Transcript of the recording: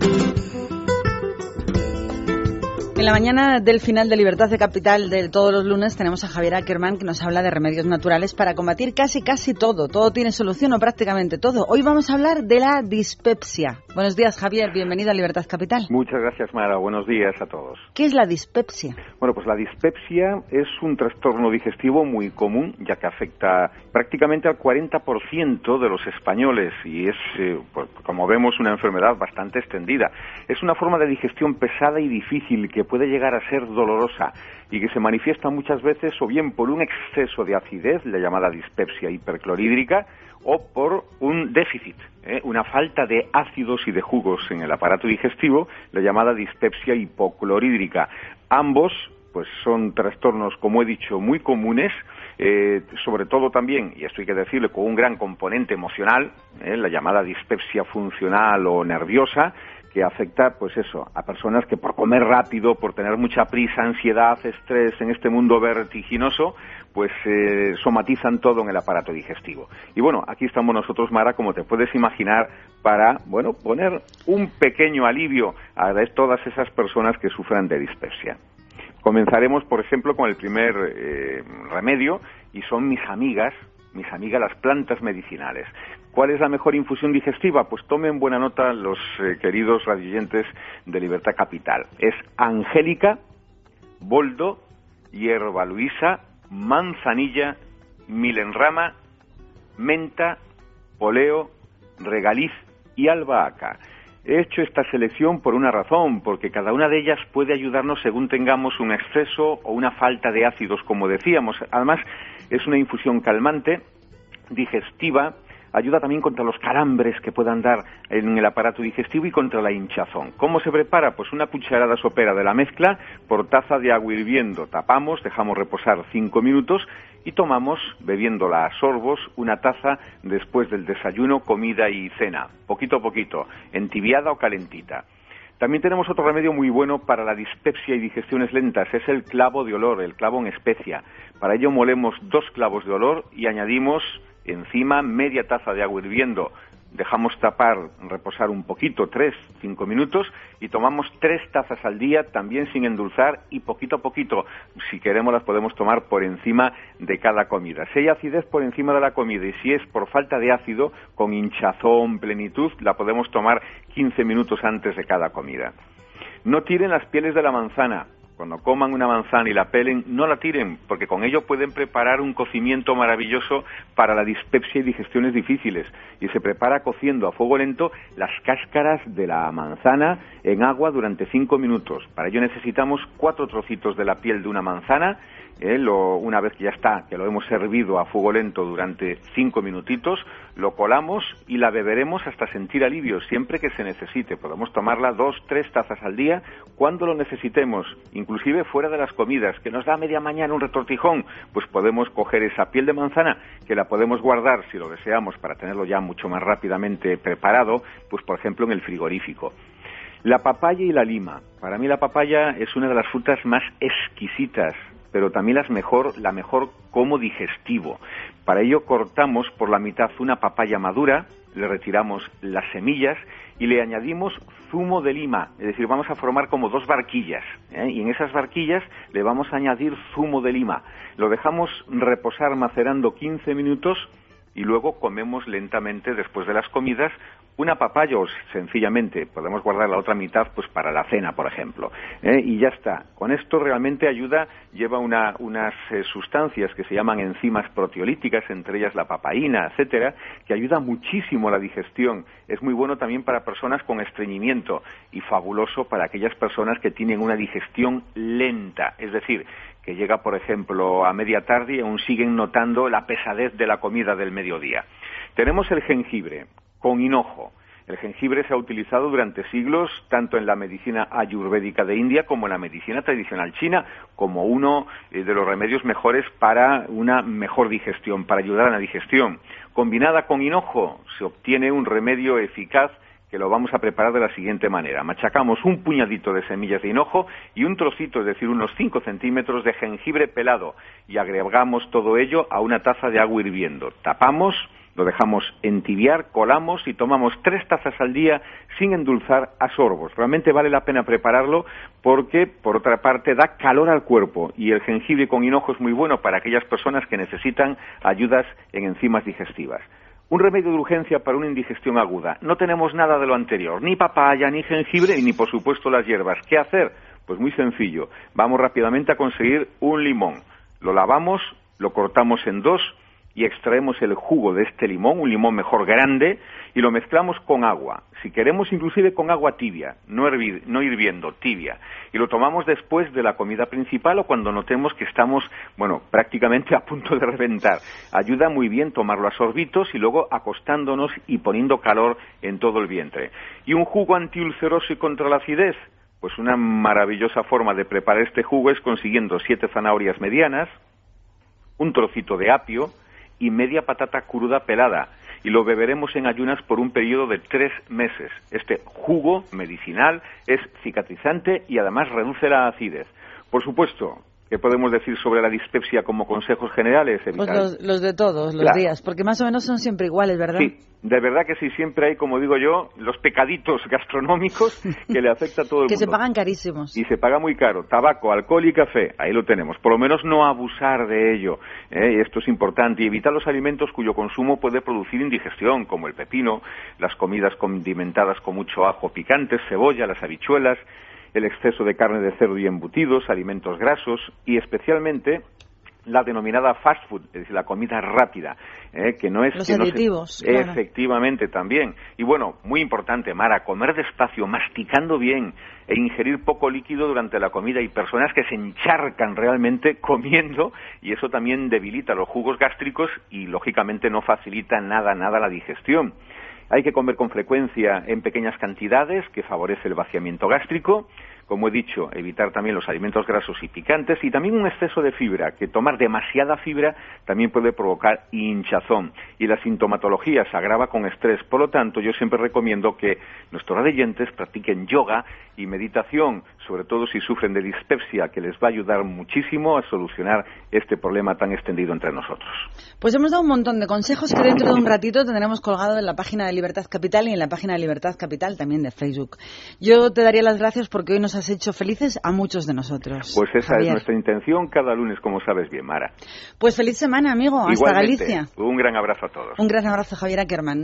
Thank you. En la mañana del final de Libertad de Capital de todos los lunes tenemos a Javier Ackerman que nos habla de remedios naturales para combatir casi casi todo. Todo tiene solución o prácticamente todo. Hoy vamos a hablar de la dispepsia. Buenos días Javier, bienvenido a Libertad Capital. Muchas gracias Mara, buenos días a todos. ¿Qué es la dispepsia? Bueno, pues la dispepsia es un trastorno digestivo muy común ya que afecta prácticamente al 40% de los españoles y es, eh, pues, como vemos, una enfermedad bastante extendida. Es una forma de digestión pesada y difícil que puede llegar a ser dolorosa y que se manifiesta muchas veces o bien por un exceso de acidez, la llamada dispepsia hiperclorhídrica, o por un déficit, ¿eh? una falta de ácidos y de jugos en el aparato digestivo, la llamada dispepsia hipoclorhídrica. Ambos pues son trastornos, como he dicho, muy comunes, eh, sobre todo también, y esto hay que decirle, con un gran componente emocional, ¿eh? la llamada dispepsia funcional o nerviosa, que afecta, pues eso, a personas que por comer rápido, por tener mucha prisa, ansiedad, estrés en este mundo vertiginoso, pues eh, somatizan todo en el aparato digestivo. Y bueno, aquí estamos nosotros, Mara, como te puedes imaginar, para, bueno, poner un pequeño alivio a todas esas personas que sufran de dispepsia. Comenzaremos, por ejemplo, con el primer eh, remedio, y son mis amigas, mis amigas las plantas medicinales. ¿Cuál es la mejor infusión digestiva? Pues tomen buena nota los eh, queridos radioyentes de Libertad Capital. Es angélica, boldo, hierba luisa, manzanilla, milenrama, menta, poleo, regaliz y albahaca. He hecho esta selección por una razón, porque cada una de ellas puede ayudarnos según tengamos un exceso o una falta de ácidos, como decíamos. Además, es una infusión calmante, digestiva, ayuda también contra los calambres que puedan dar en el aparato digestivo y contra la hinchazón. ¿Cómo se prepara? Pues una cucharada sopera de la mezcla por taza de agua hirviendo. Tapamos, dejamos reposar cinco minutos y tomamos, bebiéndola a sorbos, una taza después del desayuno, comida y cena, poquito a poquito, entibiada o calentita. También tenemos otro remedio muy bueno para la dispepsia y digestiones lentas, es el clavo de olor, el clavo en especia. Para ello molemos dos clavos de olor y añadimos encima media taza de agua hirviendo, dejamos tapar, reposar un poquito, tres, cinco minutos, y tomamos tres tazas al día, también sin endulzar, y poquito a poquito, si queremos las podemos tomar por encima de cada comida. Si hay acidez por encima de la comida y si es por falta de ácido, con hinchazón, plenitud, la podemos tomar 15 minutos antes de cada comida. No tiren las pieles de la manzana, cuando coman una manzana y la pelen, no la tiren, porque con ello pueden preparar un cocimiento maravilloso para la dispepsia y digestiones difíciles. Y se prepara cociendo a fuego lento las cáscaras de la manzana en agua durante cinco minutos. Para ello necesitamos cuatro trocitos de la piel de una manzana ¿eh? una vez que ya está, que lo hemos servido a fuego lento durante cinco minutitos, lo colamos y la beberemos hasta sentir alivio, siempre que se necesite. Podemos tomarla dos, tres tazas al día cuando lo necesitemos, inclusive fuera de las comidas, que nos da media mañana un retortijón, pues podemos coger esa piel de manzana, que la podemos guardar, si lo deseamos, para tenerlo ya mucho más rápidamente preparado, pues por ejemplo en el frigorífico. La papaya y la lima. Para mí la papaya es una de las frutas más exquisitas pero también las mejor, la mejor como digestivo. Para ello cortamos por la mitad una papaya madura, le retiramos las semillas y le añadimos zumo de lima, es decir, vamos a formar como dos barquillas ¿eh? y en esas barquillas le vamos a añadir zumo de lima. Lo dejamos reposar macerando 15 minutos y luego comemos lentamente después de las comidas una papaya sencillamente podemos guardar la otra mitad pues para la cena, por ejemplo. ¿eh? Y ya está. Con esto realmente ayuda, lleva unas eh, sustancias que se llaman enzimas proteolíticas, entre ellas la papaína, etcétera, que ayuda muchísimo a la digestión. Es muy bueno también para personas con estreñimiento y fabuloso para aquellas personas que tienen una digestión lenta, es decir, que llega, por ejemplo, a media tarde y aún siguen notando la pesadez de la comida del mediodía. Tenemos el jengibre, con hinojo. El jengibre se ha utilizado durante siglos tanto en la medicina ayurvédica de India como en la medicina tradicional china como uno eh, de los remedios mejores para una mejor digestión, para ayudar a la digestión. Combinada con hinojo se obtiene un remedio eficaz que lo vamos a preparar de la siguiente manera. Machacamos un puñadito de semillas de hinojo y un trocito, es decir, unos 5 centímetros de jengibre pelado y agregamos todo ello a una taza de agua hirviendo. Tapamos Lo dejamos entibiar, colamos y tomamos tres tazas al día sin endulzar a sorbos. Realmente vale la pena prepararlo porque, por otra parte, da calor al cuerpo y el jengibre con hinojo es muy bueno para aquellas personas que necesitan ayudas en enzimas digestivas. Un remedio de urgencia para una indigestión aguda. No tenemos nada de lo anterior, ni papaya, ni jengibre, ni por supuesto las hierbas. ¿Qué hacer? Pues muy sencillo. Vamos rápidamente a conseguir un limón. Lo lavamos, lo cortamos en dos y extraemos el jugo de este limón, un limón mejor grande, y lo mezclamos con agua. Si queremos, inclusive con agua tibia, no, no hirviendo, tibia. Y lo tomamos después de la comida principal o cuando notemos que estamos, bueno, prácticamente a punto de reventar. Ayuda muy bien tomarlo a sorbitos y luego acostándonos y poniendo calor en todo el vientre. Y un jugo antiulceroso y contra la acidez. Pues una maravillosa forma de preparar este jugo es consiguiendo siete zanahorias medianas, un trocito de apio, y media patata cruda pelada y lo beberemos en ayunas por un periodo de tres meses. Este jugo medicinal es cicatrizante y además reduce la acidez. Por supuesto, ¿Qué podemos decir sobre la dispepsia como consejos generales? Pues los, de todos los días, porque más o menos son siempre iguales, ¿verdad? Sí, de verdad que sí, siempre hay, como digo yo, los pecaditos gastronómicos que le afecta a todo el que mundo. Que se pagan carísimos. Y se paga muy caro. Tabaco, alcohol y café, ahí lo tenemos. Por lo menos no abusar de ello. ¿eh? Esto es importante. Y evitar los alimentos cuyo consumo puede producir indigestión, como el pepino, las comidas condimentadas con mucho ajo picante, cebolla, las habichuelas el exceso de carne de cerdo y embutidos, alimentos grasos y especialmente la denominada fast food, es decir, la comida rápida, ¿eh? que no es... Los aditivos. Efectivamente, también. Y bueno, muy importante, Mara, comer despacio, masticando bien e ingerir poco líquido durante la comida. Hay personas que se encharcan realmente comiendo y eso también debilita los jugos gástricos y, lógicamente, no facilita nada, nada la digestión. Hay que comer con frecuencia en pequeñas cantidades, que favorece el vaciamiento gástrico. Como he dicho, evitar también los alimentos grasos y picantes y también un exceso de fibra, que tomar demasiada fibra también puede provocar hinchazón. Y la sintomatología se agrava con estrés. Por lo tanto, yo siempre recomiendo que nuestros radiyentes practiquen yoga y meditación, sobre todo si sufren de dispepsia, que les va a ayudar muchísimo a solucionar este problema tan extendido entre nosotros. Pues hemos dado un montón de consejos que dentro de un ratito tendremos colgado en la página de Libertad Capital y en la página de Libertad Capital también de Facebook. Yo te daría las gracias porque hoy nos has hecho felices a muchos de nosotros. Pues esa es nuestra intención cada lunes, como sabes bien, Mara. Pues feliz semana, amigo. Hasta Galicia. Un gran abrazo a todos. Un gran abrazo, Javier Ackerman.